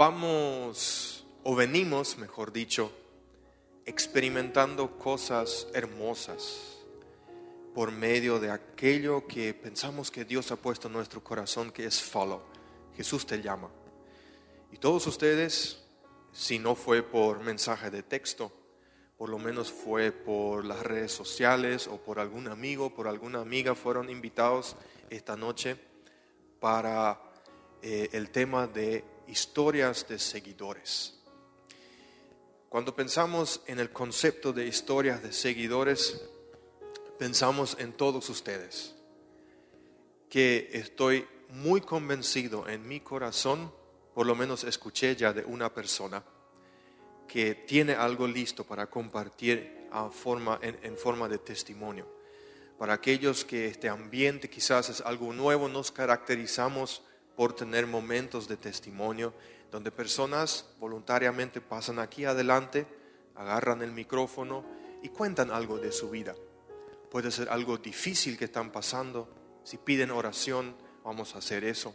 vamos, o venimos, mejor dicho, experimentando cosas hermosas por medio de aquello que pensamos que Dios ha puesto en nuestro corazón, que es follow. Jesús te llama. Y todos ustedes, si no fue por mensaje de texto, por lo menos fue por las redes sociales o por algún amigo, por alguna amiga, fueron invitados esta noche para eh, el tema de historias de seguidores. Cuando pensamos en el concepto de historias de seguidores, pensamos en todos ustedes, que estoy muy convencido en mi corazón, por lo menos escuché ya de una persona, que tiene algo listo para compartir forma, en, forma de testimonio. Para aquellos que este ambiente quizás es algo nuevo, nos caracterizamos por tener momentos de testimonio donde personas voluntariamente pasan aquí adelante, agarran el micrófono y cuentan algo de su vida. Puede ser algo difícil que están pasando. Si piden oración, vamos a hacer eso.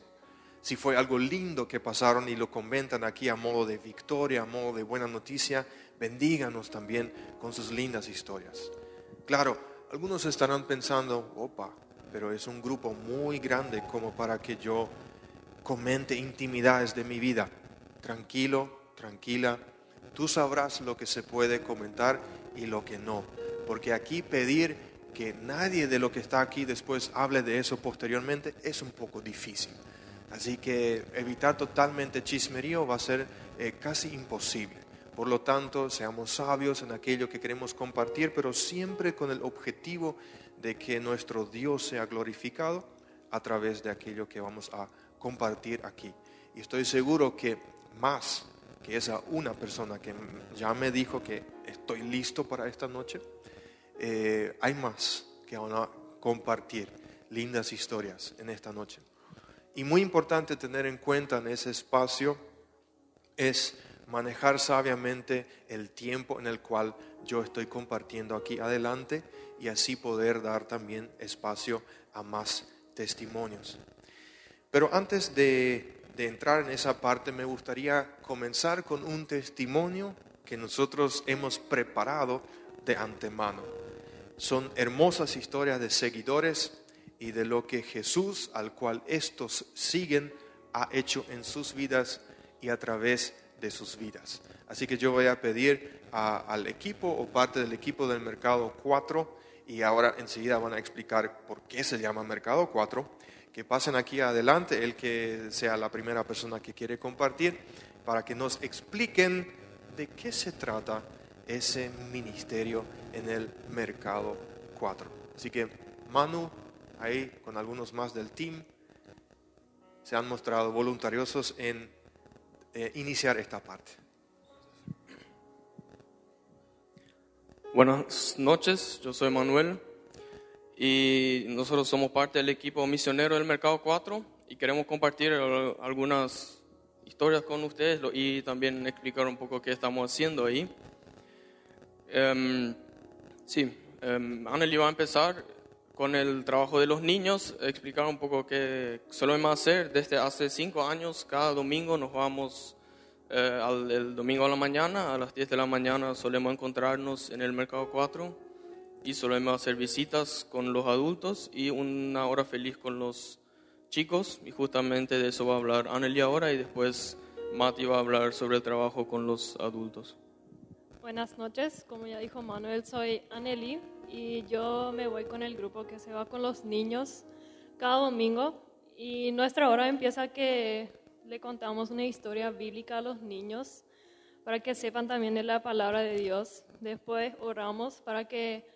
Si fue algo lindo que pasaron y lo comentan aquí a modo de victoria, a modo de buena noticia, bendíganos también con sus lindas historias. Claro, algunos estarán pensando, opa, pero es un grupo muy grande como para que yo comente intimidades de mi vida tranquilo, tranquila, tú sabrás lo que se puede comentar y lo que no. Porque aquí pedir que nadie de lo que está aquí después hable de eso posteriormente es un poco difícil. Así que evitar totalmente chismerío va a ser eh, casi imposible. Por lo tanto, seamos sabios en aquello que queremos compartir, pero siempre con el objetivo de que nuestro Dios sea glorificado a través de aquello que vamos a compartir aquí. Y estoy seguro que más que esa una persona que ya me dijo que estoy listo para esta noche, eh, hay más que van a compartir lindas historias en esta noche. Y muy importante tener en cuenta en ese espacio es manejar sabiamente el tiempo en el cual yo estoy compartiendo aquí adelante y así poder dar también espacio a más testimonios. Pero antes de entrar en esa parte, me gustaría comenzar con un testimonio que nosotros hemos preparado de antemano. Son hermosas historias de seguidores y de lo que Jesús, al cual estos siguen, ha hecho en sus vidas y a través de sus vidas. Así que yo voy a pedir al equipo o parte del equipo del Mercado 4 y ahora enseguida van a explicar por qué se llama Mercado 4 que pasen aquí adelante, el que sea la primera persona que quiere compartir, para que nos expliquen de qué se trata ese ministerio en el mercado 4. Así que Manu, ahí con algunos más del team, se han mostrado voluntariosos en eh, iniciar esta parte. Buenas noches, yo soy Manuel y nosotros somos parte del equipo misionero del Mercado 4 y queremos compartir algunas historias con ustedes y también explicar un poco qué estamos haciendo ahí. Um, sí, um, Anneli va a empezar con el trabajo de los niños, explicar un poco qué solemos hacer. Desde hace cinco años, cada domingo nos vamos, eh, al, el domingo a la mañana, a las 10 de la mañana solemos encontrarnos en el Mercado 4 y solemos hacer visitas con los adultos y una hora feliz con los chicos y justamente de eso va a hablar Anneli ahora y después Mati va a hablar sobre el trabajo con los adultos. Buenas noches, como ya dijo Manuel, soy Anneli y yo me voy con el grupo que se va con los niños cada domingo y nuestra hora empieza que le contamos una historia bíblica a los niños para que sepan también de la palabra de Dios. Después oramos para que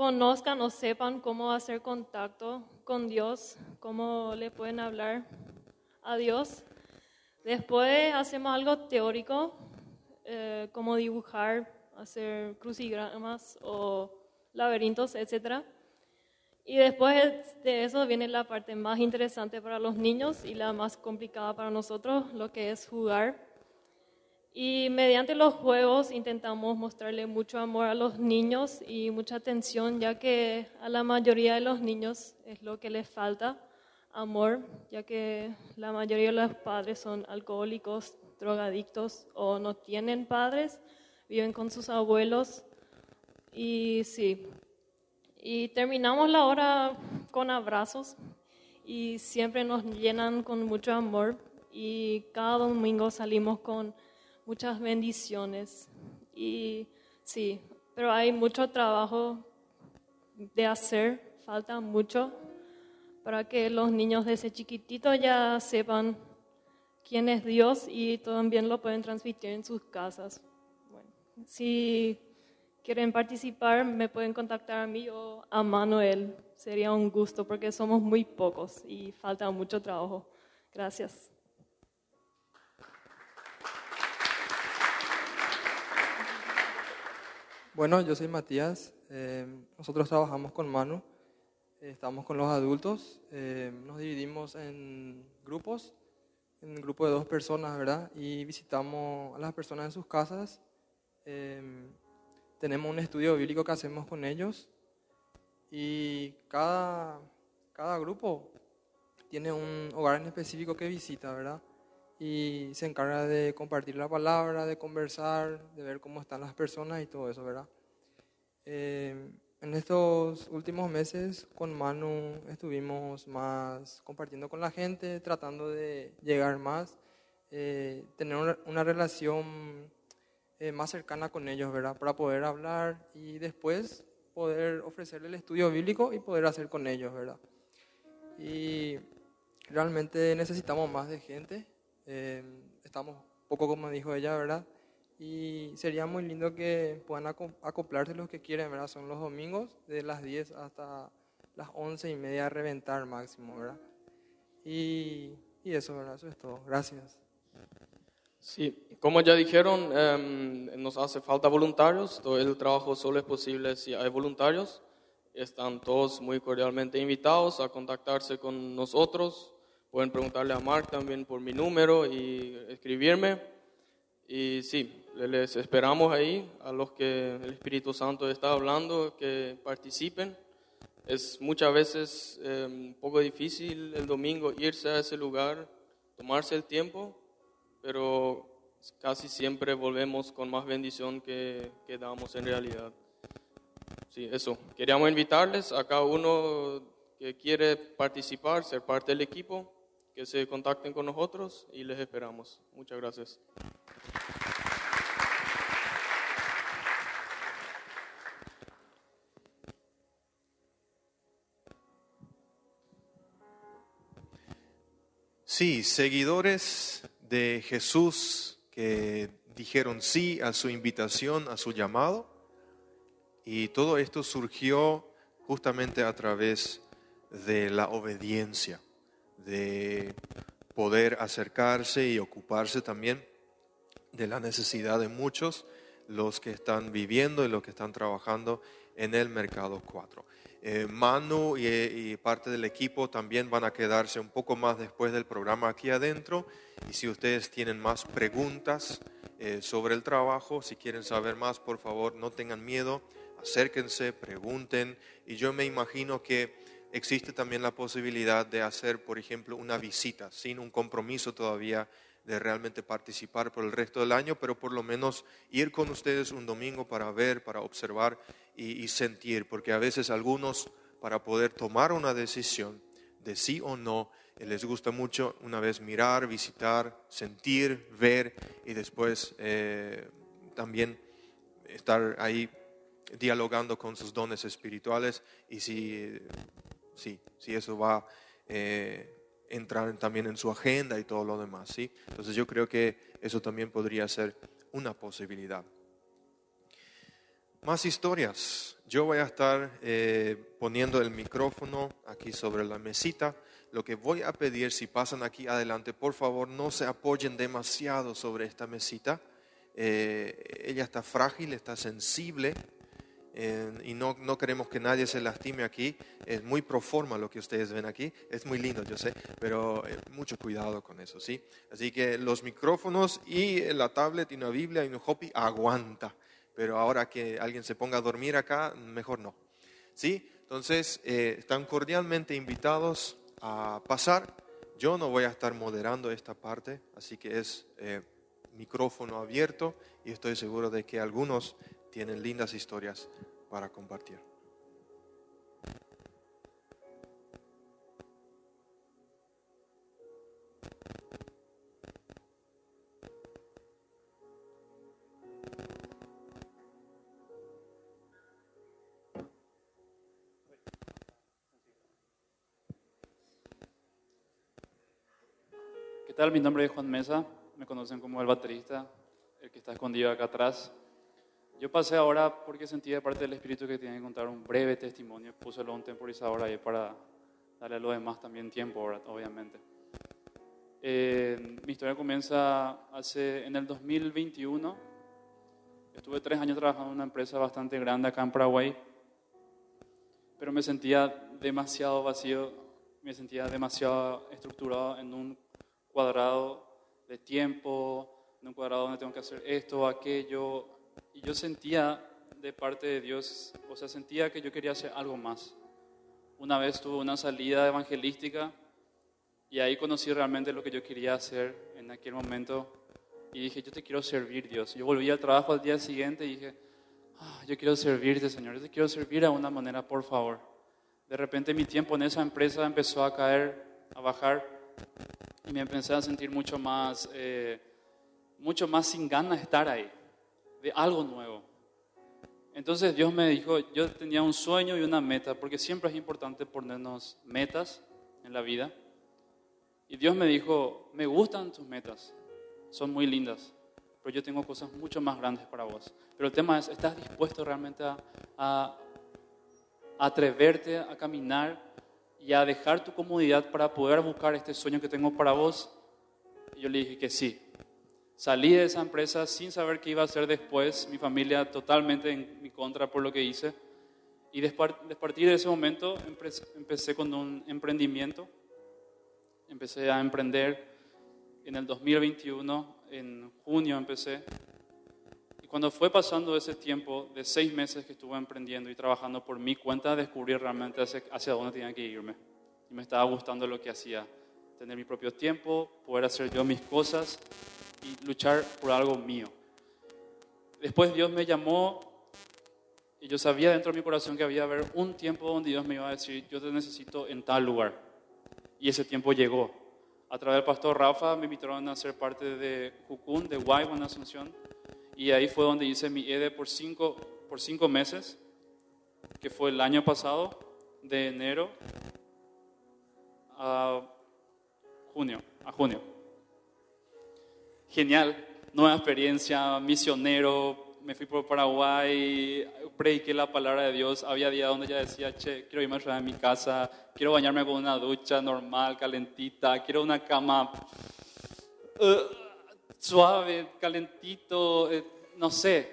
conozcan o sepan cómo hacer contacto con Dios, cómo le pueden hablar a Dios. Después hacemos algo teórico, eh, como dibujar, hacer crucigramas o laberintos, etc. Y después de eso viene la parte más interesante para los niños y la más complicada para nosotros, lo que es jugar. Y mediante los juegos intentamos mostrarle mucho amor a los niños y mucha atención, ya que a la mayoría de los niños es lo que les falta, amor, ya que la mayoría de los padres son alcohólicos, drogadictos o no tienen padres, viven con sus abuelos. Y sí, y terminamos la hora con abrazos y siempre nos llenan con mucho amor y cada domingo salimos con muchas bendiciones. Y sí, pero hay mucho trabajo de hacer, falta mucho para que los niños desde chiquitito ya sepan quién es Dios y también lo pueden transmitir en sus casas. si quieren participar, me pueden contactar a mí o a Manuel. Sería un gusto porque somos muy pocos y falta mucho trabajo. Gracias. Bueno, yo soy Matías. Eh, nosotros trabajamos con Manu. estamos con los adultos. Eh, nos dividimos en grupos, en un grupo de dos personas, ¿verdad? Y visitamos a las personas en sus casas. Eh, tenemos un estudio bíblico que hacemos con ellos. Y cada, cada grupo tiene un hogar en específico que visita, ¿verdad? Y se encarga de compartir la palabra, de conversar, de ver cómo están las personas y todo eso, ¿verdad? Eh, en estos últimos meses con Manu estuvimos más compartiendo con la gente, tratando de llegar más, eh, tener una, relación eh, más cercana con ellos, ¿verdad? Para poder hablar y después poder ofrecerle el estudio bíblico y poder hacer con ellos, ¿verdad? Y realmente necesitamos más de gente eh, estamos poco como dijo ella, ¿verdad? Y sería muy lindo que puedan acoplarse los que quieren, ¿verdad? Son los domingos de las 10 hasta las 11 y media a reventar máximo, ¿verdad? Y, y eso, ¿verdad? Eso es todo. Gracias. Sí, como ya dijeron, em, nos hace falta voluntarios. Todo el trabajo solo es posible si hay voluntarios. Están todos muy cordialmente invitados a contactarse con nosotros Pueden preguntarle a Mark también por mi número y escribirme. Y sí, les esperamos ahí a los que el Espíritu Santo está hablando que participen. Es muchas veces eh, un poco difícil el domingo irse a ese lugar, tomarse el tiempo, pero casi siempre volvemos con más bendición que, que damos en realidad. Sí, eso. Queríamos invitarles a cada uno que quiere participar, ser parte del equipo, que se contacten con nosotros y les esperamos. Muchas gracias. Sí, seguidores de Jesús que dijeron sí a su invitación, a su llamado. Y todo esto surgió justamente a través de la obediencia de poder acercarse y ocuparse también de la necesidad de muchos, los que están viviendo y los que están trabajando en el mercado 4. Eh, Manu y, parte del equipo también van a quedarse un poco más después del programa aquí adentro. Y si ustedes tienen más preguntas eh, sobre el trabajo, si quieren saber más, por favor, no tengan miedo, acérquense, pregunten. Y yo me imagino que existe también la posibilidad de hacer, por ejemplo, una visita sin un compromiso todavía de realmente participar por el resto del año, pero por lo menos ir con ustedes un domingo para ver, para observar y, sentir, porque a veces algunos para poder tomar una decisión de sí o no, les gusta mucho una vez mirar, visitar, sentir, ver y después eh, también estar ahí dialogando con sus dones espirituales y si sí, sí, eso va eh, entrar también en su agenda y todo lo demás, ¿sí? Entonces yo creo que eso también podría ser una posibilidad. Más historias. Yo voy a estar eh, poniendo el micrófono aquí sobre la mesita. Lo que voy a pedir, si pasan aquí adelante, por favor no se apoyen demasiado sobre esta mesita. Eh, ella está frágil, está sensible, y no, no, queremos que nadie se lastime aquí. Es muy pro forma lo que ustedes ven aquí. Es muy lindo, yo sé, pero eh, mucho cuidado con eso, ¿sí? Así que los micrófonos y la tablet y una Biblia y un hopi aguanta. Pero ahora que alguien se ponga a dormir acá, mejor no. ¿Sí? Entonces, eh, están cordialmente invitados a pasar. Yo no voy a estar moderando esta parte, así que es eh, micrófono abierto y estoy seguro de que algunos tienen lindas historias para compartir. ¿Qué tal? Mi nombre es Juan Mesa, me conocen como el baterista, el que está escondido acá atrás. Yo pasé ahora porque sentí de parte del Espíritu que tenía que contar un breve testimonio, puse un temporizador ahí para darle a los demás también tiempo, ahora, obviamente. Eh, mi historia comienza hace, en el 2021, estuve tres años trabajando en una empresa bastante grande acá en Paraguay, pero me sentía demasiado vacío, me sentía demasiado estructurado en un cuadrado de tiempo, en un cuadrado donde tengo que hacer esto, aquello. Y yo sentía de parte de Dios, o sea, sentía que yo quería hacer algo más. Una vez tuve una salida evangelística y ahí conocí realmente lo que yo quería hacer en aquel momento. Y dije, yo te quiero servir, Dios. Yo volví al trabajo al día siguiente y dije, ah, yo quiero servirte, Señor. Yo te quiero servir de una manera, por favor. De repente mi tiempo en esa empresa empezó a caer, a bajar y me empecé a sentir mucho más, eh, mucho más sin ganas de estar ahí, de algo nuevo. Entonces Dios me dijo, yo tenía un sueño y una meta, porque siempre es importante ponernos metas en la vida. Y Dios me dijo, me gustan tus metas, son muy lindas, pero yo tengo cosas mucho más grandes para vos. Pero el tema es, ¿estás dispuesto realmente a, a atreverte a caminar y a dejar tu comodidad para poder buscar este sueño que tengo para vos? Y yo le dije que sí. Salí de esa empresa sin saber qué iba a hacer después, mi familia totalmente en mi contra por lo que hice. Y a partir de ese momento empecé con un emprendimiento. Empecé a emprender en el 2021, en junio empecé. Y cuando fue pasando ese tiempo de seis meses que estuve emprendiendo y trabajando por mi cuenta, descubrí realmente hacia dónde tenía que irme. Y me estaba gustando lo que hacía. Tener mi propio tiempo, poder hacer yo mis cosas y luchar por algo mío. Después Dios me llamó y yo sabía dentro de mi corazón que había haber un tiempo donde Dios me iba a decir, yo te necesito en tal lugar. Y ese tiempo llegó. A través del pastor Rafa me invitaron a ser parte de Jucún, de Guaybo Asunción. Y ahí fue donde hice mi EDE por cinco, por cinco meses, que fue el año pasado, de enero a junio. A junio. Genial, nueva experiencia, misionero, me fui por Paraguay, prediqué la palabra de Dios. Había días donde ya decía, che, quiero irme a mi casa, quiero bañarme con una ducha normal, calentita, quiero una cama uh, suave, calentito, eh, no sé.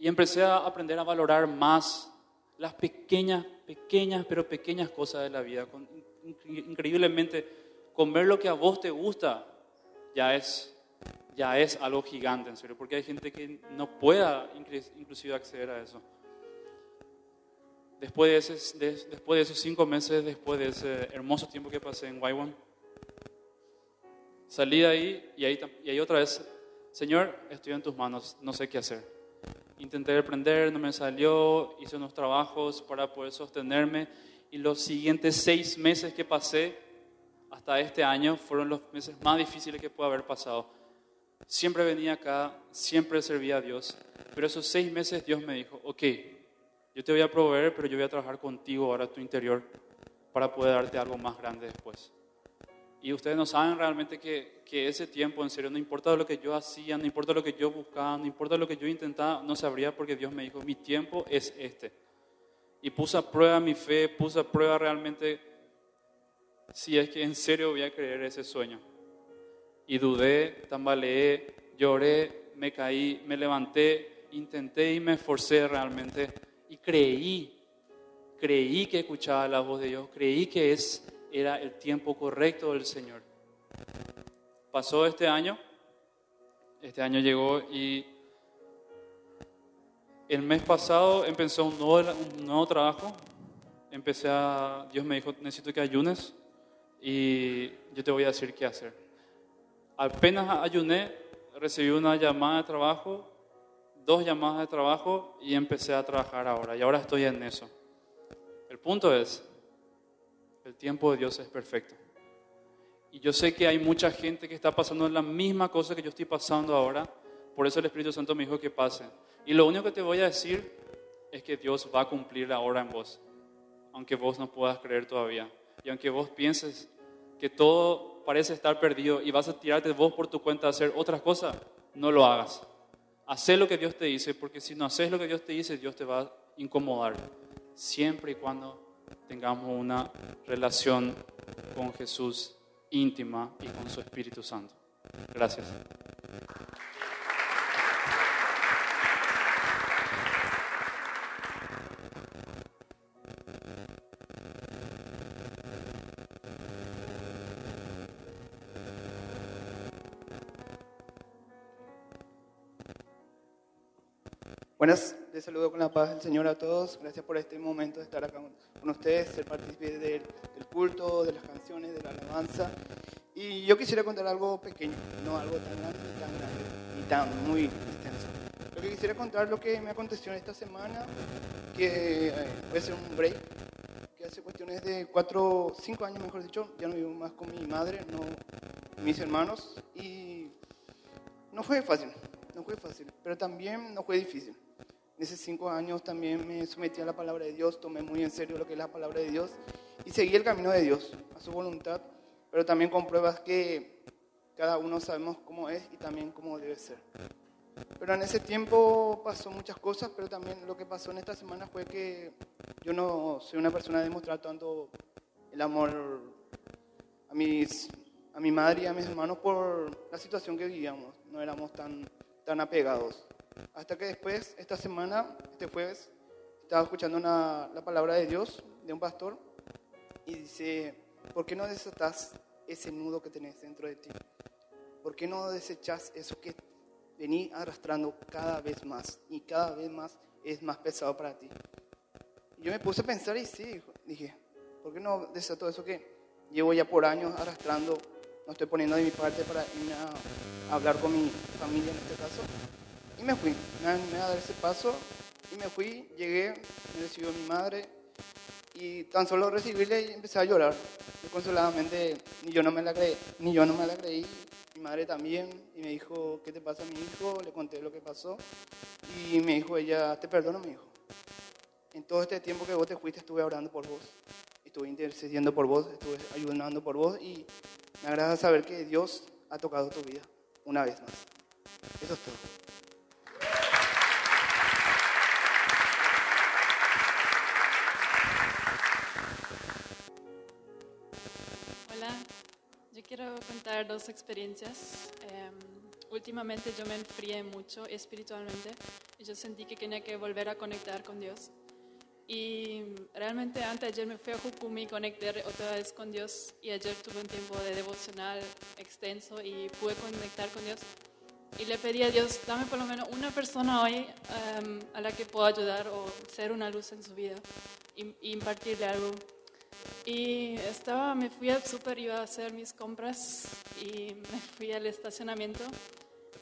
Y empecé a aprender a valorar más las pequeñas, pequeñas, pero pequeñas cosas de la vida. increíblemente, comer lo que a vos te gusta ya es, ya es algo gigante, en serio, porque hay gente que no pueda inclusive acceder a eso. Después de, esos cinco meses, después de ese hermoso tiempo que pasé en Waiwan, salí de ahí y ahí, y ahí otra vez, Señor, estoy en tus manos, no sé qué hacer. Intenté aprender, no me salió, hice unos trabajos para poder sostenerme y los siguientes seis meses que pasé hasta este año fueron los meses más difíciles que pude haber pasado. Siempre venía acá, siempre servía a Dios, pero esos seis meses Dios me dijo, ok, yo te voy a proveer, pero yo voy a trabajar contigo ahora tu interior para poder darte algo más grande después. Y ustedes no saben realmente que, que, ese tiempo, en serio, no importa lo que yo hacía, no importa lo que yo buscaba, no importa lo que yo intentaba, no sabría porque Dios me dijo, mi tiempo es este. Y puse a prueba mi fe, puse a prueba realmente si es que en serio voy a creer ese sueño. Y dudé, tambaleé, lloré, me caí, me levanté, intenté y me esforcé realmente. Y creí, creí que escuchaba la voz de Dios, creí que es era el tiempo correcto del Señor. Pasó este año, este año llegó y el mes pasado empezó un nuevo, un nuevo trabajo. Empecé a, Dios me dijo, necesito que ayunes y yo te voy a decir qué hacer. Apenas ayuné, recibí una llamada de trabajo, dos llamadas de trabajo y empecé a trabajar ahora. Y ahora estoy en eso. El punto es, el tiempo de Dios es perfecto. Y yo sé que hay mucha gente que está pasando la misma cosa que yo estoy pasando ahora. Por eso el Espíritu Santo me dijo que pase. Y lo único que te voy a decir es que Dios va a cumplir ahora en vos. Aunque vos no puedas creer todavía. Y aunque vos pienses que todo parece estar perdido y vas a tirarte vos por tu cuenta a hacer otras cosas, no lo hagas. Haz lo que Dios te dice, porque si no haces lo que Dios te dice, Dios te va a incomodar. Siempre y cuando tengamos una relación con Jesús íntima y con su Espíritu Santo. Gracias. Buenas, les saludo con la paz del Señor a todos. Gracias por este momento de estar acá con ustedes, ser partícipe del, culto, de las canciones, de la alabanza. Y yo quisiera contar algo pequeño, no algo tan grande, ni tan grande, ni tan muy extenso. Lo que quisiera contar lo que me aconteció esta semana, que eh, voy a hacer un break, que hace cuestiones de cuatro, cinco años, mejor dicho, ya no vivo más con mi madre, no mis hermanos, y no fue fácil, no fue fácil, pero también no fue difícil. En esos cinco años también me sometí a la palabra de Dios, tomé muy en serio lo que es la palabra de Dios y seguí el camino de Dios, a su voluntad, pero también con pruebas que cada uno sabemos cómo es y también cómo debe ser. Pero en ese tiempo pasó muchas cosas, pero también lo que pasó en esta semana fue que yo no soy una persona de demostrar tanto el amor a, mis, a mi madre y a mis hermanos por la situación que vivíamos. No éramos tan, tan apegados. Hasta que después, esta semana, este jueves, estaba escuchando la palabra de Dios de un pastor y dice, ¿por qué no desatas ese nudo que tenés dentro de ti? ¿Por qué no desechas eso que vení arrastrando cada vez más y cada vez más es más pesado para ti? Y yo me puse a pensar y sí, dije, ¿por qué no desato eso que llevo ya por años arrastrando? No estoy poniendo de mi parte para irme a hablar con mi familia en este caso y me fui, me animé a dar ese paso y me fui, llegué, me recibió mi madre y tan solo recibirle y empecé a llorar. consoladamente, ni yo no me la creí, ni yo no me la creí, mi madre también, y me dijo, ¿qué te pasa a mi hijo? Le conté lo que pasó y me dijo ella, te perdono mi hijo. En todo este tiempo que vos te fuiste estuve orando por vos, estuve intercediendo por vos, estuve ayudando por vos y me agrada saber que Dios ha tocado tu vida una vez más. Eso es todo. Experiencias. Em, últimamente yo me enfrié mucho espiritualmente y yo sentí que tenía que volver a conectar con Dios. Y realmente antes ayer me fui a Jukumi conecté otra vez con Dios y ayer tuve un tiempo de devocional extenso y pude conectar con Dios. Y le pedí a Dios, dame por lo menos una persona hoy em, a la que pueda ayudar o ser una luz en su vida y, y impartirle algo y estaba, me fui al súper, iba a hacer mis compras y me fui al estacionamiento.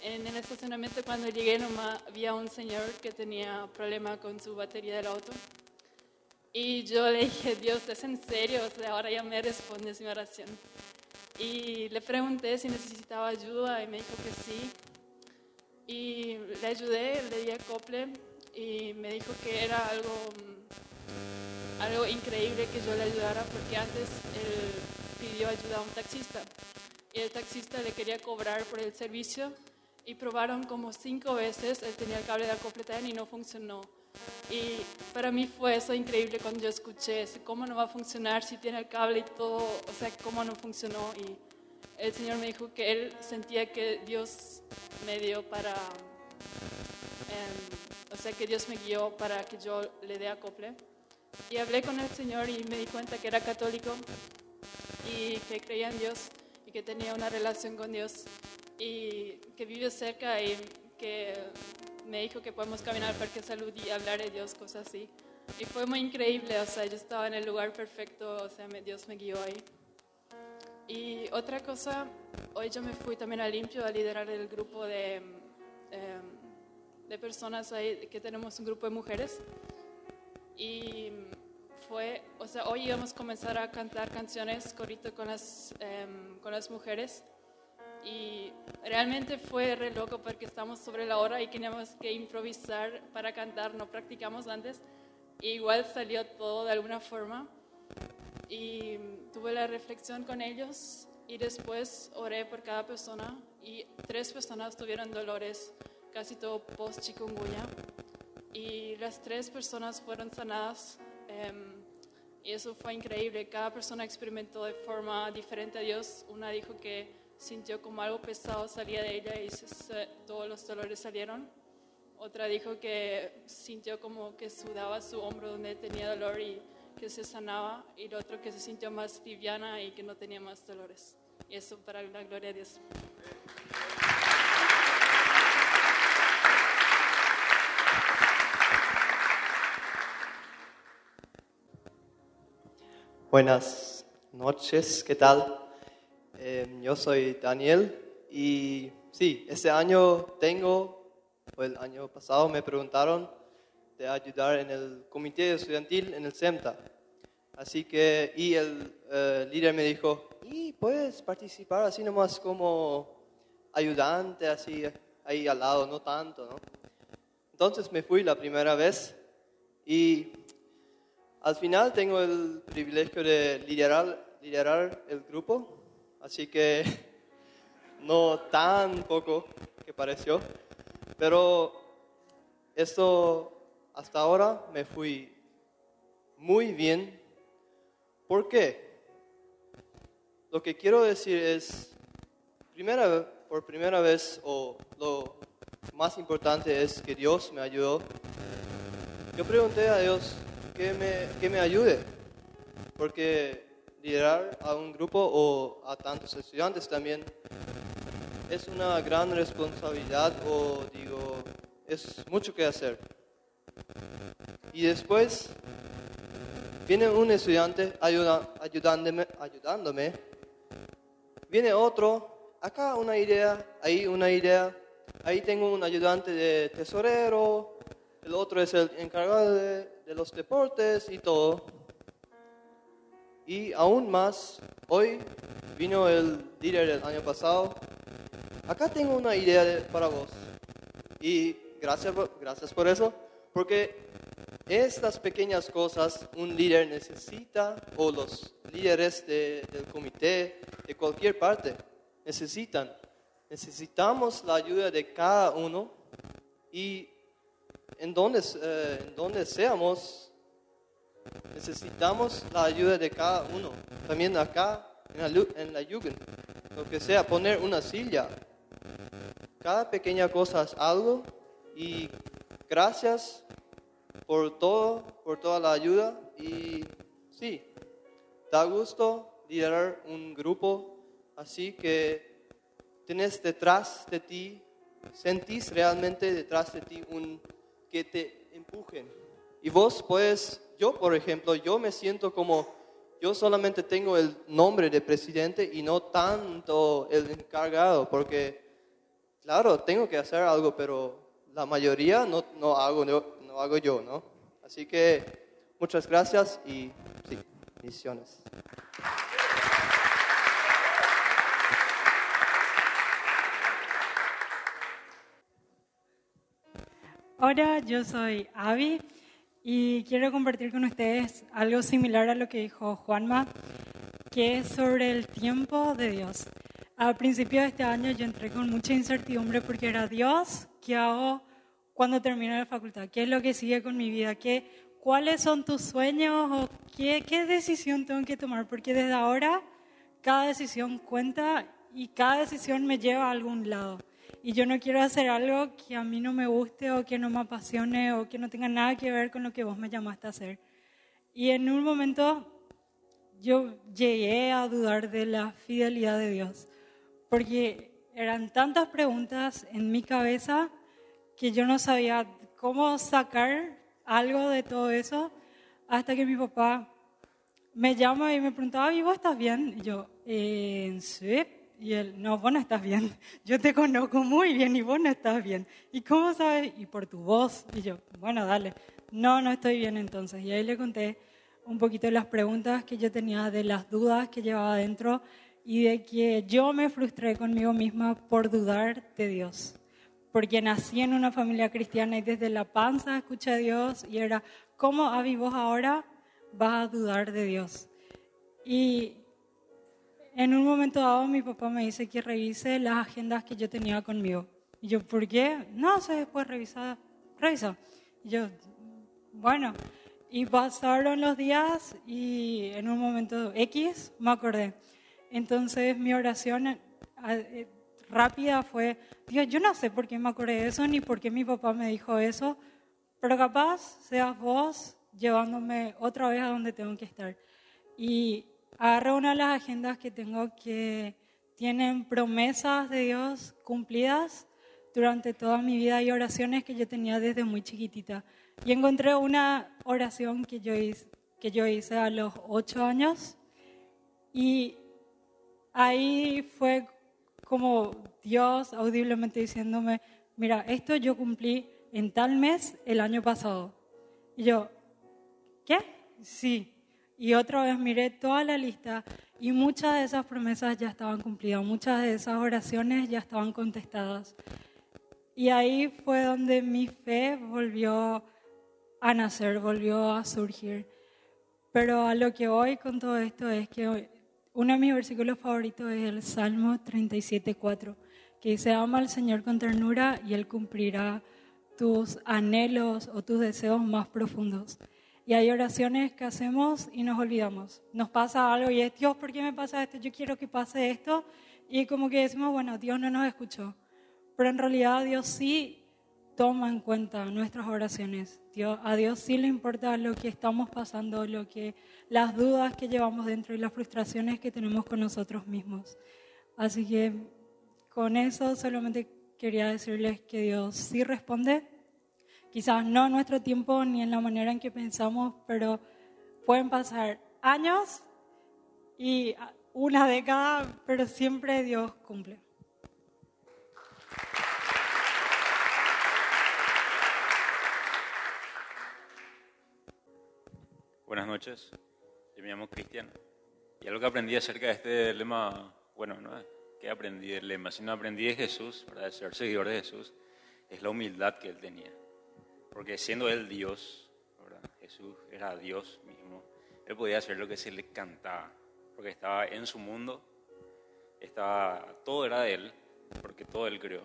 En el estacionamiento cuando llegué nomás había un señor que tenía problema con su batería del auto. Y yo le dije, Dios, ¿es en serio? O sea, ahora ya me respondes mi oración. Y le pregunté si necesitaba ayuda y me dijo que sí. Y le ayudé, le di acople y me dijo que era algo algo increíble que yo le ayudara porque antes él pidió ayuda a un taxista y el taxista le quería cobrar por el servicio y probaron como cinco veces, él tenía el cable de acople y no funcionó. Y para mí fue eso increíble cuando yo escuché cómo no va a funcionar si tiene el cable y todo, o sea, cómo no funcionó. Y el Señor me dijo que él sentía que Dios me dio para, em, o sea, que Dios me guió para que yo le dé acople. Y hablé con el Señor y me di cuenta que era católico y que creía en Dios y que tenía una relación con Dios y que vive cerca y que me dijo que podemos caminar al Parque Salud y hablar de Dios, cosas así. Y fue muy increíble, o sea, yo estaba en el lugar perfecto, o sea, Dios me guió ahí. Y otra cosa, hoy yo me fui también a Limpio a liderar el grupo de, em, de personas ahí, que tenemos un grupo de mujeres. Y fue, o sea, hoy íbamos a comenzar a cantar canciones, corito con las, em, con las mujeres. Y realmente fue re loco porque estamos sobre la hora y teníamos que improvisar para cantar, no practicamos antes. Y igual salió todo de alguna forma. Y tuve la reflexión con ellos y después oré por cada persona y tres personas tuvieron dolores, casi todo post chikungunya. Y las tres personas fueron sanadas. em, y eso fue increíble. Cada persona experimentó de forma diferente a Dios. Una dijo que sintió como algo pesado salía de ella y se- todos los dolores salieron. Otra dijo que sintió como que sudaba su hombro donde tenía dolor y que se sanaba. Y el otro que se sintió más liviana y que no tenía más dolores. Y eso para la gloria de Dios. Buenas noches, ¿qué tal? Eh, yo soy Daniel y sí, este año tengo, o el año pasado me preguntaron de ayudar en el comité estudiantil en el CEMTA. Así que, y el eh, líder me dijo, y puedes participar así nomás como ayudante, así ahí al lado, no tanto, ¿no? Entonces me fui la primera vez y al final tengo el privilegio de liderar, el grupo, así que no tan poco que pareció, pero esto hasta ahora me fui muy bien. ¿Por qué? Lo que quiero decir es, primera, por primera vez, o lo más importante es que Dios me ayudó. Yo pregunté a Dios que me, que me ayude, porque liderar a un grupo o a tantos estudiantes también es una gran responsabilidad o digo, es mucho que hacer. Y después viene un estudiante ayuda- ayudándome, ayudándome, viene otro, acá una idea, ahí una idea, ahí tengo un ayudante de tesorero, el otro es el encargado de, de los deportes y todo. Y aún más, hoy vino el líder del año pasado. Acá tengo una idea de- para vos. Y gracias, gracias por eso, porque estas pequeñas cosas un líder necesita, o los líderes de- del comité, de cualquier parte, necesitan. Necesitamos la ayuda de cada uno y en donde, eh, en donde seamos, necesitamos la ayuda de cada uno. También acá en la, en la Jugend, lo que sea, poner una silla. Cada pequeña cosa es algo y gracias por todo, por toda la ayuda y sí, da gusto liderar un grupo así que tienes detrás de ti, sentís realmente detrás de ti un que te empujen. Y vos puedes, yo por ejemplo, yo me siento como yo solamente tengo el nombre de presidente y no tanto el encargado, porque claro, tengo que hacer algo, pero la mayoría no, no, hago, no, no hago yo, ¿no? Así que muchas gracias y sí, misiones. Hola, yo soy Avi y quiero compartir con ustedes algo similar a lo que dijo Juanma, que es sobre el tiempo de Dios. Al principio de este año yo entré con mucha incertidumbre porque era Dios, ¿qué hago cuando termine la facultad? ¿Qué es lo que sigue con mi vida? ¿Qué, ¿Cuáles son tus sueños o qué, qué decisión tengo que tomar? Porque desde ahora cada decisión cuenta y cada decisión me lleva a algún lado. Y yo no quiero hacer algo que a mí no me guste o que no me apasione o que no tenga nada que ver con lo que vos me llamaste a hacer. Y en un momento yo llegué a dudar de la fidelidad de Dios, porque eran tantas preguntas en mi cabeza que yo no sabía cómo sacar algo de todo eso hasta que mi papá me llama y me preguntaba, ¿y vos estás bien? Y yo, eh, sí. Y él, no, vos no estás bien. Yo te conozco muy bien y vos no estás bien. ¿Y cómo sabes? Y por tu voz. Y yo, bueno, dale. No, no estoy bien entonces. Y ahí le conté un poquito las preguntas que yo tenía, de las dudas que llevaba dentro y de que yo me frustré conmigo misma por dudar de Dios. Porque nací en una familia cristiana y desde la panza escuché a Dios y era, ¿cómo Avi vos ahora vas a dudar de Dios? Y en un momento dado mi papá me dice que revise las agendas que yo tenía conmigo. Y yo, ¿por qué? No sé, después revisa, revisa. Y yo, bueno, y pasaron los días y en un momento X me acordé. Entonces mi oración eh, rápida fue, Dios, yo no sé por qué me acordé de eso ni por qué mi papá me dijo eso, pero capaz seas vos llevándome otra vez a donde tengo que estar. Y agarré una de las agendas que tengo que tienen promesas de Dios cumplidas durante toda mi vida y oraciones que yo tenía desde muy chiquitita. Y encontré una oración que yo hice, que yo hice a los ocho años y ahí fue como Dios audiblemente diciéndome, mira, esto yo cumplí en tal mes el año pasado. Y yo, ¿qué? Sí, y otra vez miré toda la lista y muchas de esas promesas ya estaban cumplidas, muchas de esas oraciones ya estaban contestadas. Y ahí fue donde mi fe volvió a nacer, volvió a surgir. Pero a lo que voy con todo esto es que uno de mis versículos favoritos es el Salmo 37.4, que dice, ama al Señor con ternura y Él cumplirá tus anhelos o tus deseos más profundos. Y hay oraciones que hacemos y nos olvidamos. Nos pasa algo y es, Dios, ¿por qué me pasa esto? Yo quiero que pase esto. Y como que decimos, bueno, Dios no nos escuchó. Pero en realidad Dios sí toma en cuenta nuestras oraciones. Dios, a Dios sí le importa lo que estamos pasando, lo que, las dudas que llevamos dentro y las frustraciones que tenemos con nosotros mismos. Así que con eso solamente quería decirles que Dios sí responde Quizás no en nuestro tiempo ni en la manera en que pensamos, pero pueden pasar años y una década, pero siempre Dios cumple. Buenas noches, yo me llamo Cristian y algo que aprendí acerca de este lema, bueno, no que aprendí del lema, sino aprendí de Jesús, para ser seguidor de Jesús, es la humildad que él tenía. Porque siendo él Dios, Jesús era Dios mismo, él podía hacer lo que se le cantaba, porque estaba en su mundo, estaba, todo era de él, porque todo él creó.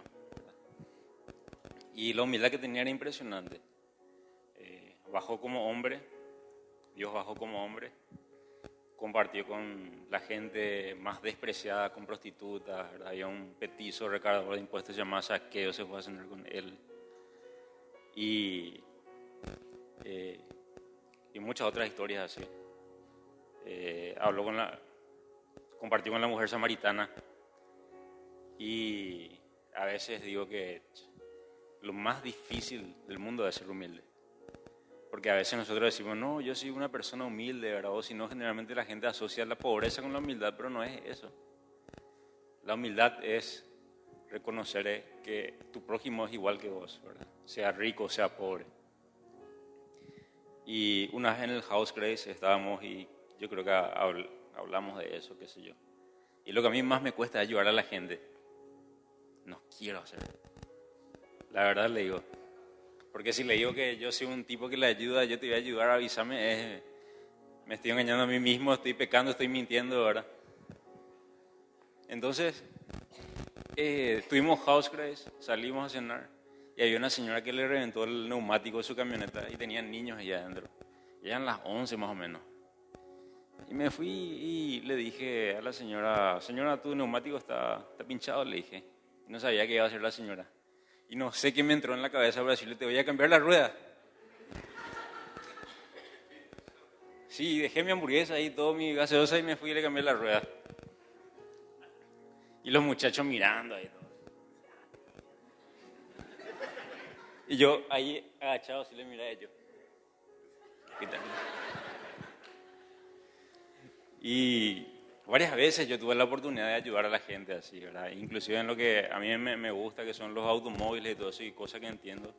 Y la humildad que tenía era impresionante. Eh, bajó como hombre, Dios bajó como hombre, compartió con la gente más despreciada, con prostitutas, había un petizo recargador de impuestos llamado Saqueo, se fue a cenar con él y, eh, y muchas otras historias así. Eh, habló con la, compartió con la mujer samaritana y a veces digo que lo más difícil del mundo es ser humilde. Porque a veces nosotros decimos, no, yo soy una persona humilde, ¿verdad? O si no, generalmente la gente asocia la pobreza con la humildad, pero no es eso. La humildad es reconocer que tu prójimo es igual que vos, ¿verdad? sea rico, sea pobre. Y una vez en el House Grace estábamos y yo creo que hablamos de eso, qué sé yo. Y lo que a mí más me cuesta es ayudar a la gente. No quiero hacer. La verdad le digo. Porque si le digo que yo soy un tipo que le ayuda, yo te voy a ayudar, avísame. me estoy engañando a mí mismo, estoy pecando, estoy mintiendo, ¿verdad? Entonces, eh, tuvimos house grace, salimos a cenar y había una señora que le reventó el neumático de su camioneta y tenía niños allá adentro. Y eran las 11 más o menos. Y me fui y le dije a la señora, señora, tu neumático está, está pinchado, le dije. no sabía qué iba a hacer la señora. Y no sé qué me entró en la cabeza para decirle, te voy a cambiar la rueda. Sí, dejé mi hamburguesa ahí, todo mi gaseosa y me fui y le cambié la rueda. Y los muchachos mirando ahí. Y yo ahí agachado sí le miré a ellos. Y varias veces yo tuve la oportunidad de ayudar a la gente así, ¿verdad? Inclusive en lo que a mí me, gusta, que son los automóviles y todo eso, y cosas que entiendo.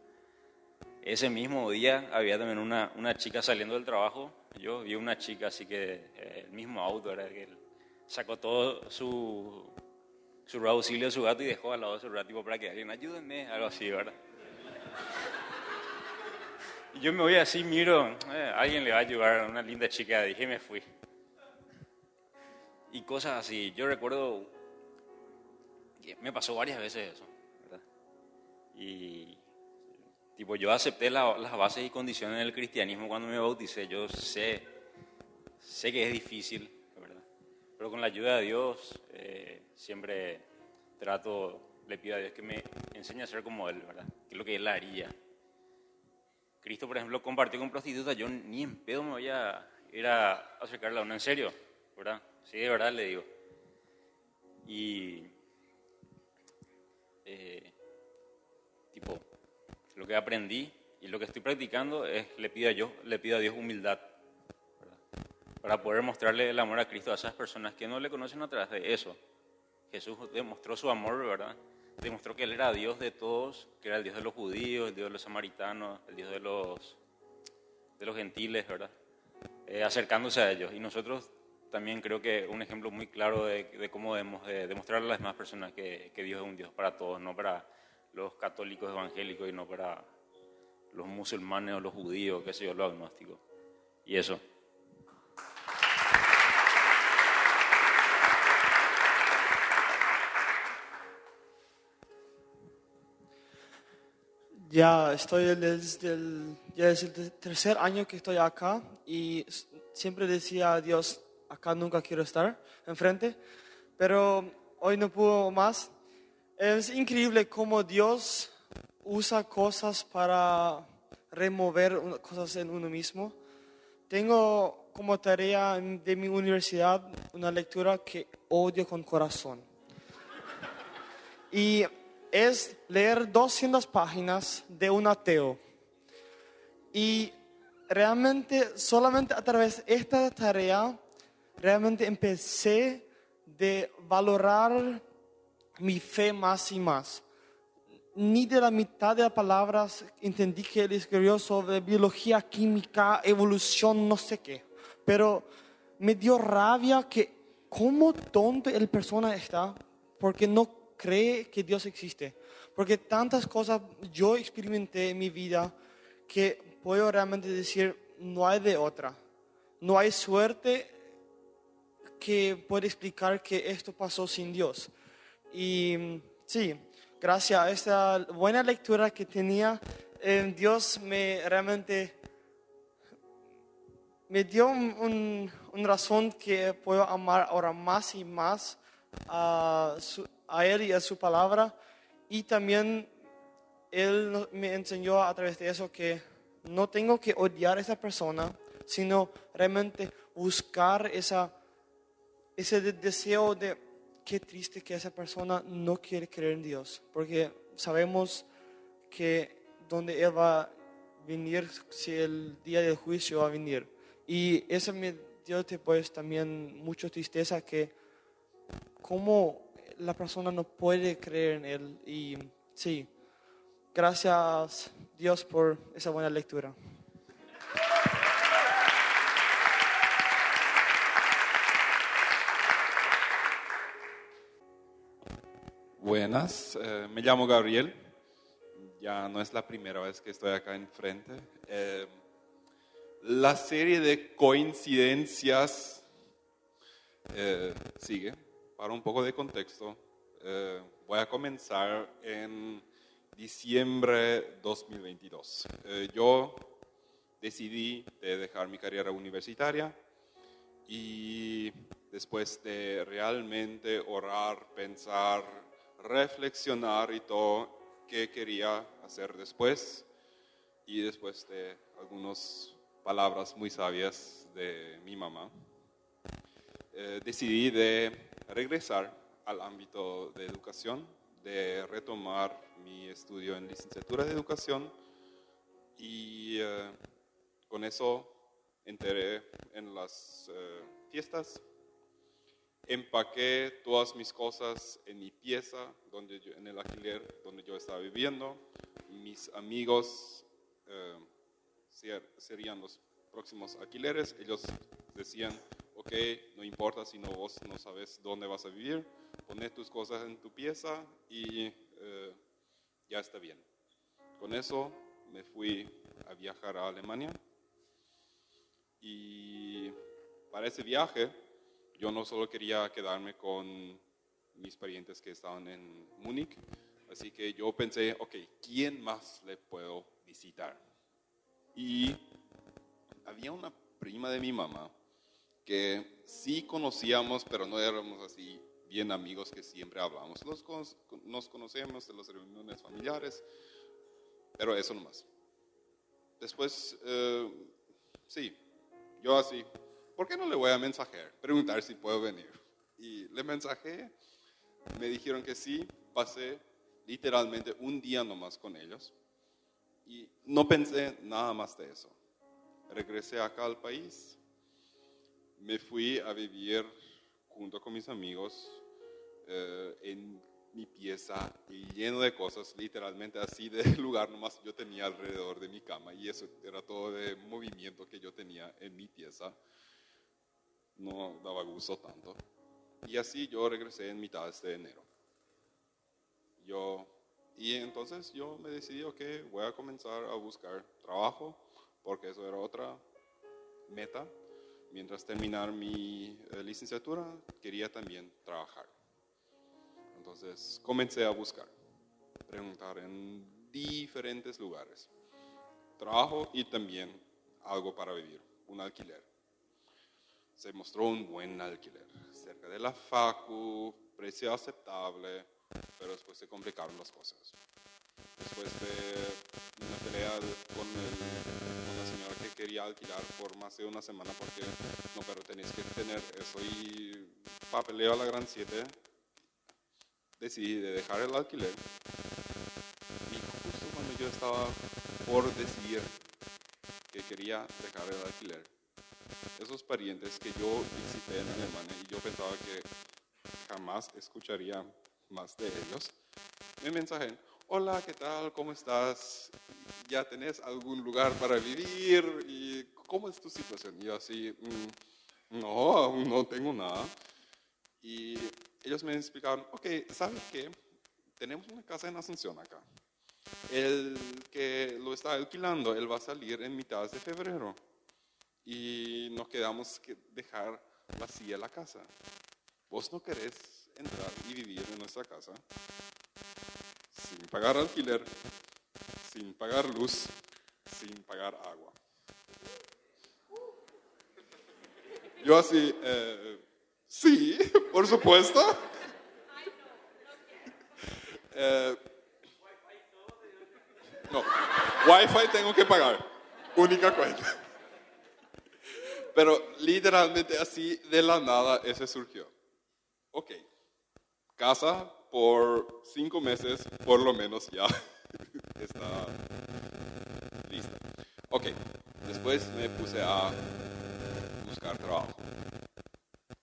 Ese mismo día había también una, una chica saliendo del trabajo. Yo vi una chica así que eh, el mismo auto era que sacó todo su, su auxilio de su gato y dejó al lado de su gato tipo, para que alguien ayúdenme, algo así, ¿verdad? Y yo me voy así, miro, eh, alguien le va a ayudar a una linda chica, dije me fui. Y cosas así, yo recuerdo, que me pasó varias veces eso, ¿verdad? Y tipo, yo acepté la- las bases y condiciones del cristianismo cuando me bauticé, yo sé, sé que es difícil. Pero con la ayuda de Dios, eh, siempre trato, le pido a Dios que me enseñe a ser como Él, ¿verdad? Que es lo que Él haría. Cristo, por ejemplo, compartió con prostitutas, yo ni en pedo me voy a ir a acercarle a en serio, ¿verdad? Sí, de verdad le digo. Y, eh, tipo, lo que aprendí y lo que estoy practicando es, le pido a, yo, le pido a Dios humildad. Para poder mostrarle el amor a Cristo a esas personas que no le conocen a través de eso. Jesús demostró su amor, ¿verdad? Demostró que Él era Dios de todos, que era el Dios de los judíos, el Dios de los samaritanos, el Dios de los, de los gentiles, ¿verdad? Eh, acercándose a ellos. Y nosotros también creo que un ejemplo muy claro de, cómo debemos de demostrarle a las demás personas que, que Dios es un Dios para todos, no para los católicos evangélicos y no para los musulmanes o los judíos, qué sé yo, los agnósticos. Y eso. Ya estoy desde el, tercer año que estoy acá y siempre decía a Dios, acá nunca quiero estar enfrente, pero hoy no puedo más. Es increíble cómo Dios usa cosas para remover cosas en uno mismo. Tengo como tarea de mi universidad una lectura que odio con corazón. Y es leer 200 páginas de un ateo. Y realmente, solamente a través de esta tarea, realmente empecé de valorar mi fe más y más. Ni de la mitad de las palabras entendí que él escribió sobre biología, química, evolución, no sé qué. Pero me dio rabia que cómo tonto el persona está porque no cree que Dios existe. Porque tantas cosas yo experimenté en mi vida que puedo realmente decir, no hay de otra. No hay suerte que pueda explicar que esto pasó sin Dios. Y mm, sí, gracias a esta buena lectura que tenía, eh, Dios me realmente me dio un, un- una razón que puedo amar ahora más y más a, su- a Él y a su palabra. Y también Él me enseñó a través de eso que no tengo que odiar a esa persona, sino realmente buscar esa, ese de- deseo de qué triste que esa persona no quiere creer en Dios, porque sabemos que donde Él va a venir, si el día del juicio va a venir. Y eso me dio pues también mucha tristeza que cómo la persona no puede creer en Él. Y sí, gracias Dios por esa buena lectura. Buenas, eh, me llamo Gabriel. Ya no es la primera vez que estoy acá enfrente. Eh, la serie de coincidencias eh, sigue. Para un poco de contexto, eh, voy a comenzar en diciembre 2022. Eh, yo decidí de dejar mi carrera universitaria y después de realmente orar, pensar, reflexionar y todo qué quería hacer después y después de algunas palabras muy sabias de mi mamá, eh, decidí de regresar al ámbito de educación, de retomar mi estudio en licenciatura de educación y eh, con eso entré en las eh, fiestas empaqué todas mis cosas en mi pieza, donde yo- en el alquiler donde yo estaba viviendo. Mis amigos ser- serían los próximos alquileres. Ellos decían, ok, no importa si no vos no sabes dónde vas a vivir, pones tus cosas en tu pieza y eh, ya está bien. Con eso me fui a viajar a Alemania y para ese viaje yo no solo quería quedarme con mis parientes que estaban en Múnich, así que yo pensé, ok, ¿quién más le puedo visitar? Y había una prima de mi mamá que sí conocíamos, pero no éramos así bien amigos que siempre hablamos. Cono- nos conocemos de las reuniones familiares, pero eso nomás. Después, eh, sí, yo así, ¿por qué no le voy a mensajear? Preguntar si puedo venir. Y le mensajé, me dijeron que sí, pasé literalmente un día nomás con ellos y no pensé nada más de eso. Regresé acá al país, me fui a vivir junto con mis amigos eh, en mi pieza lleno de cosas, literalmente así de lugar nomás yo tenía alrededor de mi cama y eso era todo de movimiento que yo tenía en mi pieza. No daba gusto tanto. Y así yo regresé en mitad de enero. Yo, y entonces yo me decidí, ok, voy a comenzar a buscar trabajo, porque eso era otra meta. Mientras terminar mi eh, licenciatura, quería también trabajar. Entonces comencé a buscar, preguntar en diferentes lugares. Trabajo y también algo para vivir, un alquiler. Se mostró un buen alquiler, cerca de la facu, precio aceptable, pero después se complicaron las cosas. Después de una pelea con, el- con que quería alquilar por más de una semana porque no, pero tenéis que tener eso y papeleo a la gran 7, decidí de dejar el alquiler. Y justo cuando yo estaba por decidir que quería dejar el alquiler, esos parientes que yo visité en Alemania y yo pensaba que jamás escucharía más de ellos, me mensajen, hola, ¿qué tal? ¿Cómo estás? ¿Ya tenés algún lugar para vivir? ¿Y cómo es tu situación? Y yo así, "Mm, no, no tengo nada. Y ellos me explicaron, ok, ¿sabes qué? Tenemos una casa en Asunción acá. El que lo está alquilando, él va a salir en mitad de febrero. Y nos quedamos que dejar vacía la casa. ¿Vos no querés entrar y vivir en nuestra casa? Pagar alquiler, sin pagar luz, sin pagar agua. Yo así, eh, sí, por supuesto. Eh, no, Wi-Fi tengo que pagar, única cuenta. Pero literalmente así de la nada ese surgió. Ok, casa por cinco meses, por lo menos ya está lista. Ok, después me puse a buscar trabajo.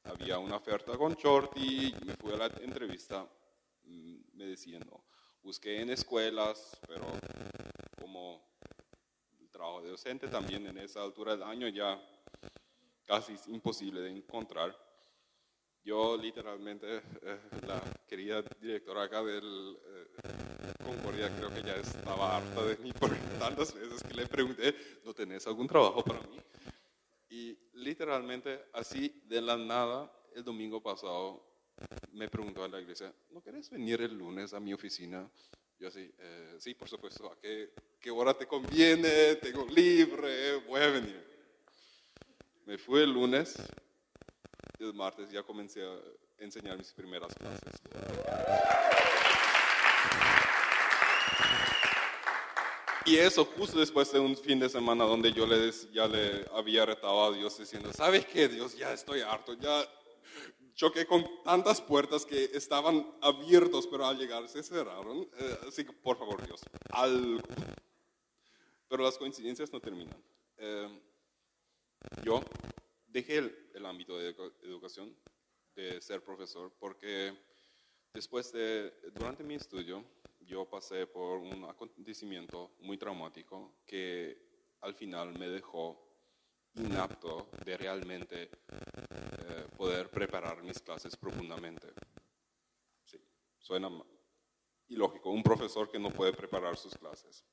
Había una oferta con Shorty, me fui a la entrevista, mm, me decían. Busqué en escuelas, pero como trabajo de docente también en esa altura del año ya casi es imposible de encontrar. Yo literalmente, eh, la querida directora acá del eh, Concordia creo que ya estaba harta de mí por tantas veces que le pregunté, ¿no tenés algún trabajo para mí? Y literalmente así de la nada, el domingo pasado me preguntó a la iglesia, ¿no querés venir el lunes a mi oficina? Yo así, "Eh, sí, por supuesto, ¿a qué, qué hora te conviene? Tengo libre, voy a venir. Me fui el lunes, el martes ya comencé a enseñar mis primeras clases. Y eso justo después de un fin de semana donde yo le, des- ya le había retado a Dios diciendo, ¿sabes qué, Dios? Ya estoy harto, ya choqué con tantas puertas que estaban abiertos, pero al llegar se cerraron. Eh, así que, por favor, Dios, algo. Pero las coincidencias no terminan. Eh, yo dejé el, el ámbito de edu- educación, de ser profesor porque después de, durante mi estudio, yo pasé por un acontecimiento muy traumático que al final me dejó inapto de realmente eh, poder preparar mis clases profundamente. Sí, suena ilógico, un profesor que no puede preparar sus clases,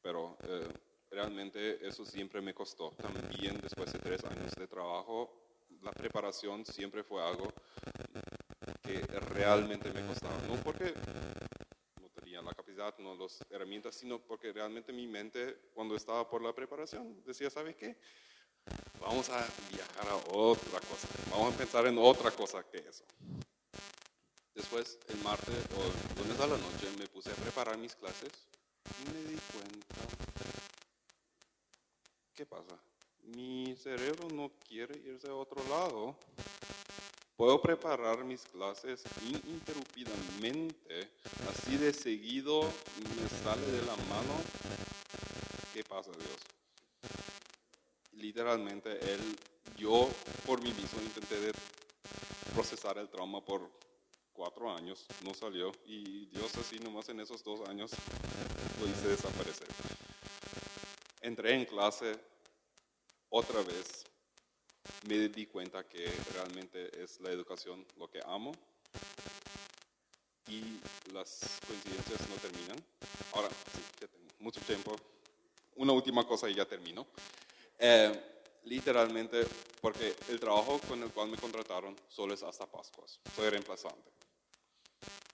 pero eh, realmente eso siempre me costó. También después de tres años de trabajo, la preparación siempre fue algo que realmente me costaba. No porque no tenía la capacidad, no las herramientas, sino porque realmente mi mente, cuando estaba por la preparación, decía, ¿sabe qué? Vamos a viajar a otra cosa. Vamos a pensar en otra cosa que eso. Después, el martes o el lunes a la noche, me puse a preparar mis clases y me di cuenta, ¿qué pasa? Mi cerebro no quiere irse a otro lado. Puedo preparar mis clases ininterrumpidamente, así de seguido me sale de la mano. ¿Qué pasa, Dios? Literalmente, él, yo por mí mismo intenté procesar el trauma por cuatro años, no salió, y Dios así nomás en esos dos años lo hice desaparecer. Entré en clase otra vez, me di cuenta que realmente es la educación lo que amo y las coincidencias no terminan. Ahora, sí, ya tengo mucho tiempo. Una última cosa y ya termino. Eh, literalmente, porque el trabajo con el cual me contrataron solo es hasta Pascuas. Soy reemplazante.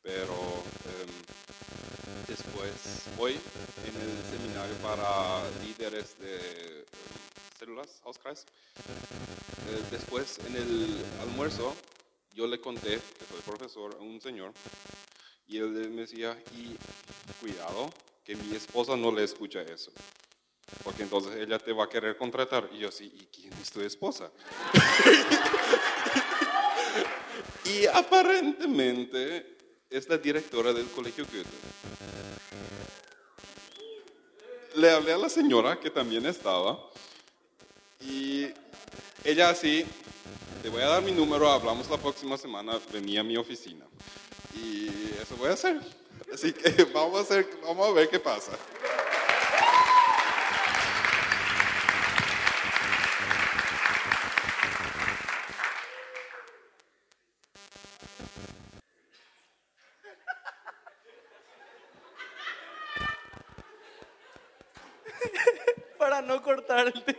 Pero em, después, hoy en el seminario para líderes de Hauskreis, eh, después en el almuerzo, yo le conté que soy profesor a un señor y él me decía, y cuidado, que mi esposa no le escucha eso. Porque entonces ella te va a querer contratar. Y yo sí, ¿y quién es tu esposa? y aparentemente es la directora del colegio Goethe. Le hablé a la señora que también estaba y ella así, te voy a dar mi número, hablamos la próxima semana, venía a mi oficina. Y eso voy a hacer. Así que vamos a, hacer, vamos a ver qué pasa.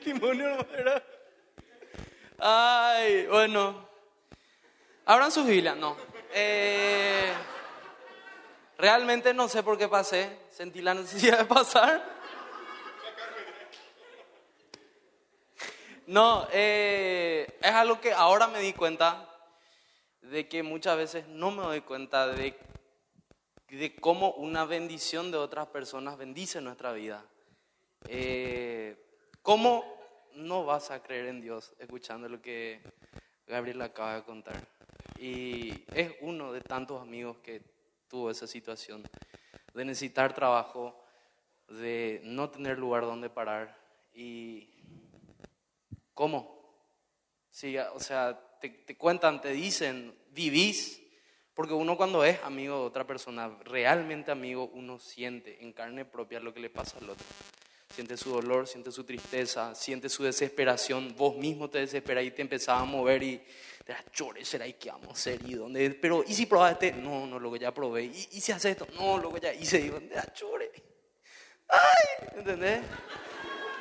Testimonio, ¿verdad? Ay, bueno. Abran sus Biblias, no. Eh, realmente no sé por qué pasé. Sentí la necesidad de pasar. No, eh, es algo que ahora me di cuenta de que muchas veces no me doy cuenta de, de cómo una bendición de otras personas bendice nuestra vida. Eh, ¿Cómo no vas a creer en Dios escuchando lo que Gabriel acaba de contar? Y es uno de tantos amigos que tuvo esa situación de necesitar trabajo, de no tener lugar donde parar. ¿Y cómo? Sí, o sea, te, te cuentan, te dicen, vivís. Porque uno cuando es amigo de otra persona, realmente amigo, uno siente en carne propia lo que le pasa al otro siente su dolor, siente su tristeza, siente su desesperación, vos mismo te desesperas y te empezás a mover y te das chore, será y qué vamos a hacer y dónde, pero ¿y si probaste? No, no, lo que ya probé. ¿Y, si haces esto? No, lo que ya hice, digo, te das chore. Ay, ¿entendés?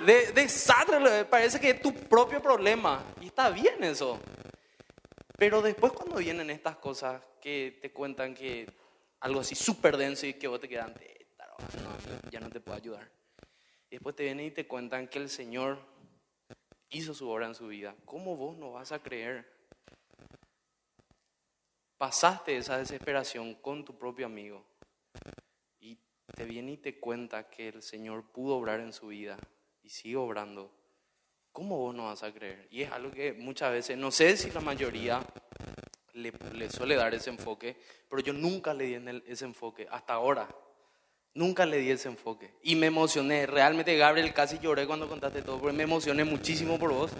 De, parece que es tu propio problema y está bien eso. Pero después cuando vienen estas cosas que te cuentan que algo así súper denso y que vos te quedas, ya no te puedo ayudar. Después te vienen y te cuentan que el Señor hizo su obra en su vida. ¿Cómo vos no vas a creer? Pasaste esa desesperación con tu propio amigo y te viene y te cuenta que el Señor pudo obrar en su vida y sigue obrando. ¿Cómo vos no vas a creer? Y es algo que muchas veces, no sé si la mayoría le, le suele dar ese enfoque, pero yo nunca le di en el- ese enfoque hasta ahora. Nunca le di ese enfoque. Y me emocioné. Realmente, Gabriel, casi lloré cuando contaste todo, porque me emocioné muchísimo por vos.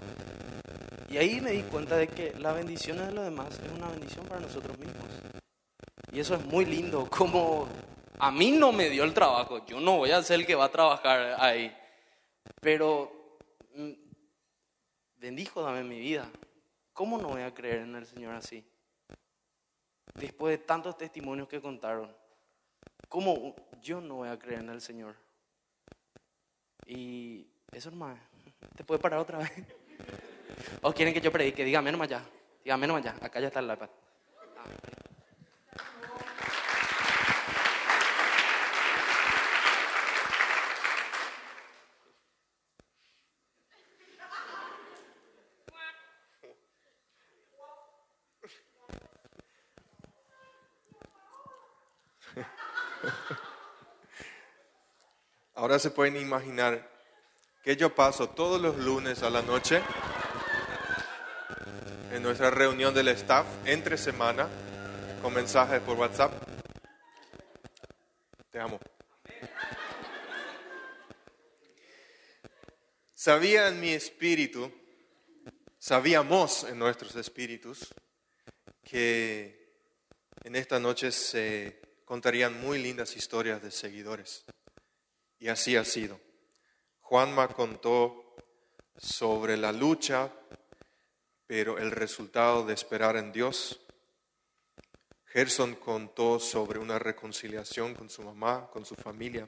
Y ahí me di cuenta de que la bendición de los demás es una bendición para nosotros mismos. Y eso es muy lindo, como a mí no me dio el trabajo, yo no voy a ser el que va a trabajar ahí, pero mm, bendijo dame mi vida. ¿Cómo no voy a creer en el Señor así? Después de tantos testimonios que contaron, ¿cómo yo no voy a creer en el Señor? Y eso nomás, ¿te puede parar otra vez? ¿O quieren que yo predique? Dígame nomás ya, dígame nomás ya, acá ya está el iPad. Se pueden imaginar que yo paso todos los lunes a la noche en nuestra reunión del staff entre semana con mensajes por WhatsApp. Te amo. Sabía en mi espíritu, sabíamos en nuestros espíritus que en esta noche se contarían muy lindas historias de seguidores. Y así ha sido. Juanma contó sobre la lucha, pero el resultado de esperar en Dios. Gerson contó sobre una reconciliación con su mamá, con su familia.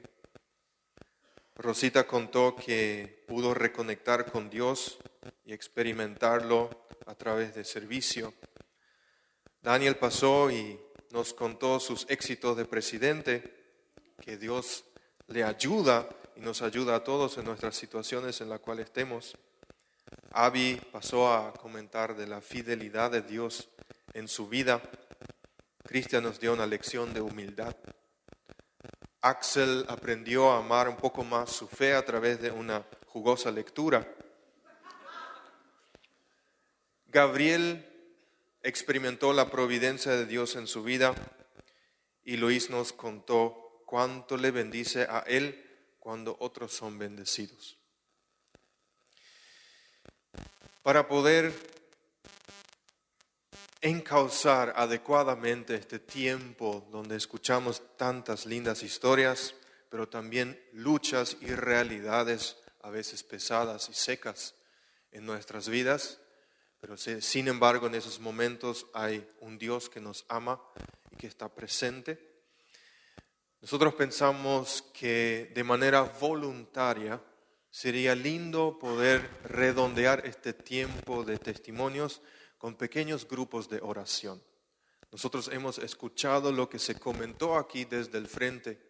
Rosita contó que pudo reconectar con Dios y experimentarlo a través de servicio. Daniel pasó y nos contó sus éxitos de presidente, que Dios le ayuda y nos ayuda a todos en nuestras situaciones en las cuales estemos. Abby pasó a comentar de la fidelidad de Dios en su vida. Cristian nos dio una lección de humildad. Axel aprendió a amar un poco más su fe a través de una jugosa lectura. Gabriel experimentó la providencia de Dios en su vida y Luis nos contó cuánto le bendice a él cuando otros son bendecidos. Para poder encauzar adecuadamente este tiempo donde escuchamos tantas lindas historias, pero también luchas y realidades a veces pesadas y secas en nuestras vidas, pero sin embargo en esos momentos hay un Dios que nos ama y que está presente. Nosotros pensamos que de manera voluntaria sería lindo poder redondear este tiempo de testimonios con pequeños grupos de oración. Nosotros hemos escuchado lo que se comentó aquí desde el frente,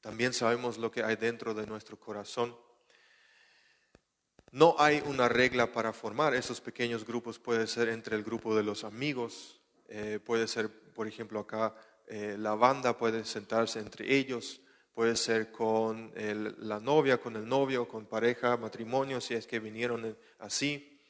también sabemos lo que hay dentro de nuestro corazón. No hay una regla para formar esos pequeños grupos, puede ser entre el grupo de los amigos, eh, puede ser, por ejemplo, acá eh, la banda puede sentarse entre ellos, puede ser con la novia, con el novio, con pareja, matrimonio, si es que vinieron así.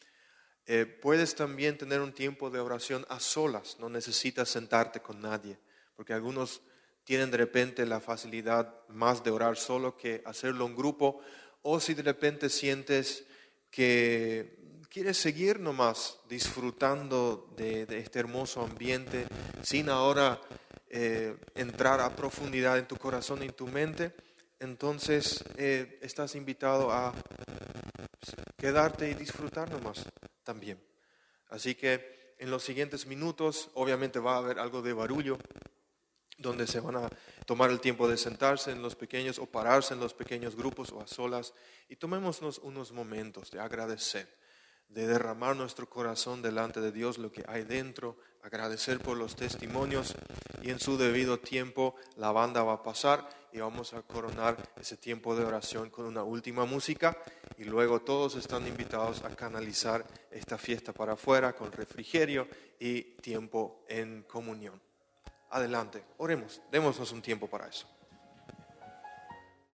Eh, puedes también tener un tiempo de oración a solas, no necesitas sentarte con nadie, porque algunos tienen de repente la facilidad más de orar solo que hacerlo en grupo, o si de repente sientes que quieres seguir nomás disfrutando de, este hermoso ambiente sin ahora eh, entrar a profundidad en tu corazón y en tu mente, entonces eh, estás invitado a quedarte y disfrutar nomás también. Así que en los siguientes minutos obviamente va a haber algo de barullo, donde se van a tomar el tiempo de sentarse en los pequeños o pararse en los pequeños grupos o a solas y tomémonos unos momentos de agradecer, de derramar nuestro corazón delante de Dios, lo que hay dentro, agradecer por los testimonios y en su debido tiempo la banda va a pasar y vamos a coronar ese tiempo de oración con una última música y luego todos están invitados a canalizar esta fiesta para afuera con refrigerio y tiempo en comunión. Adelante, oremos, démonos un tiempo para eso.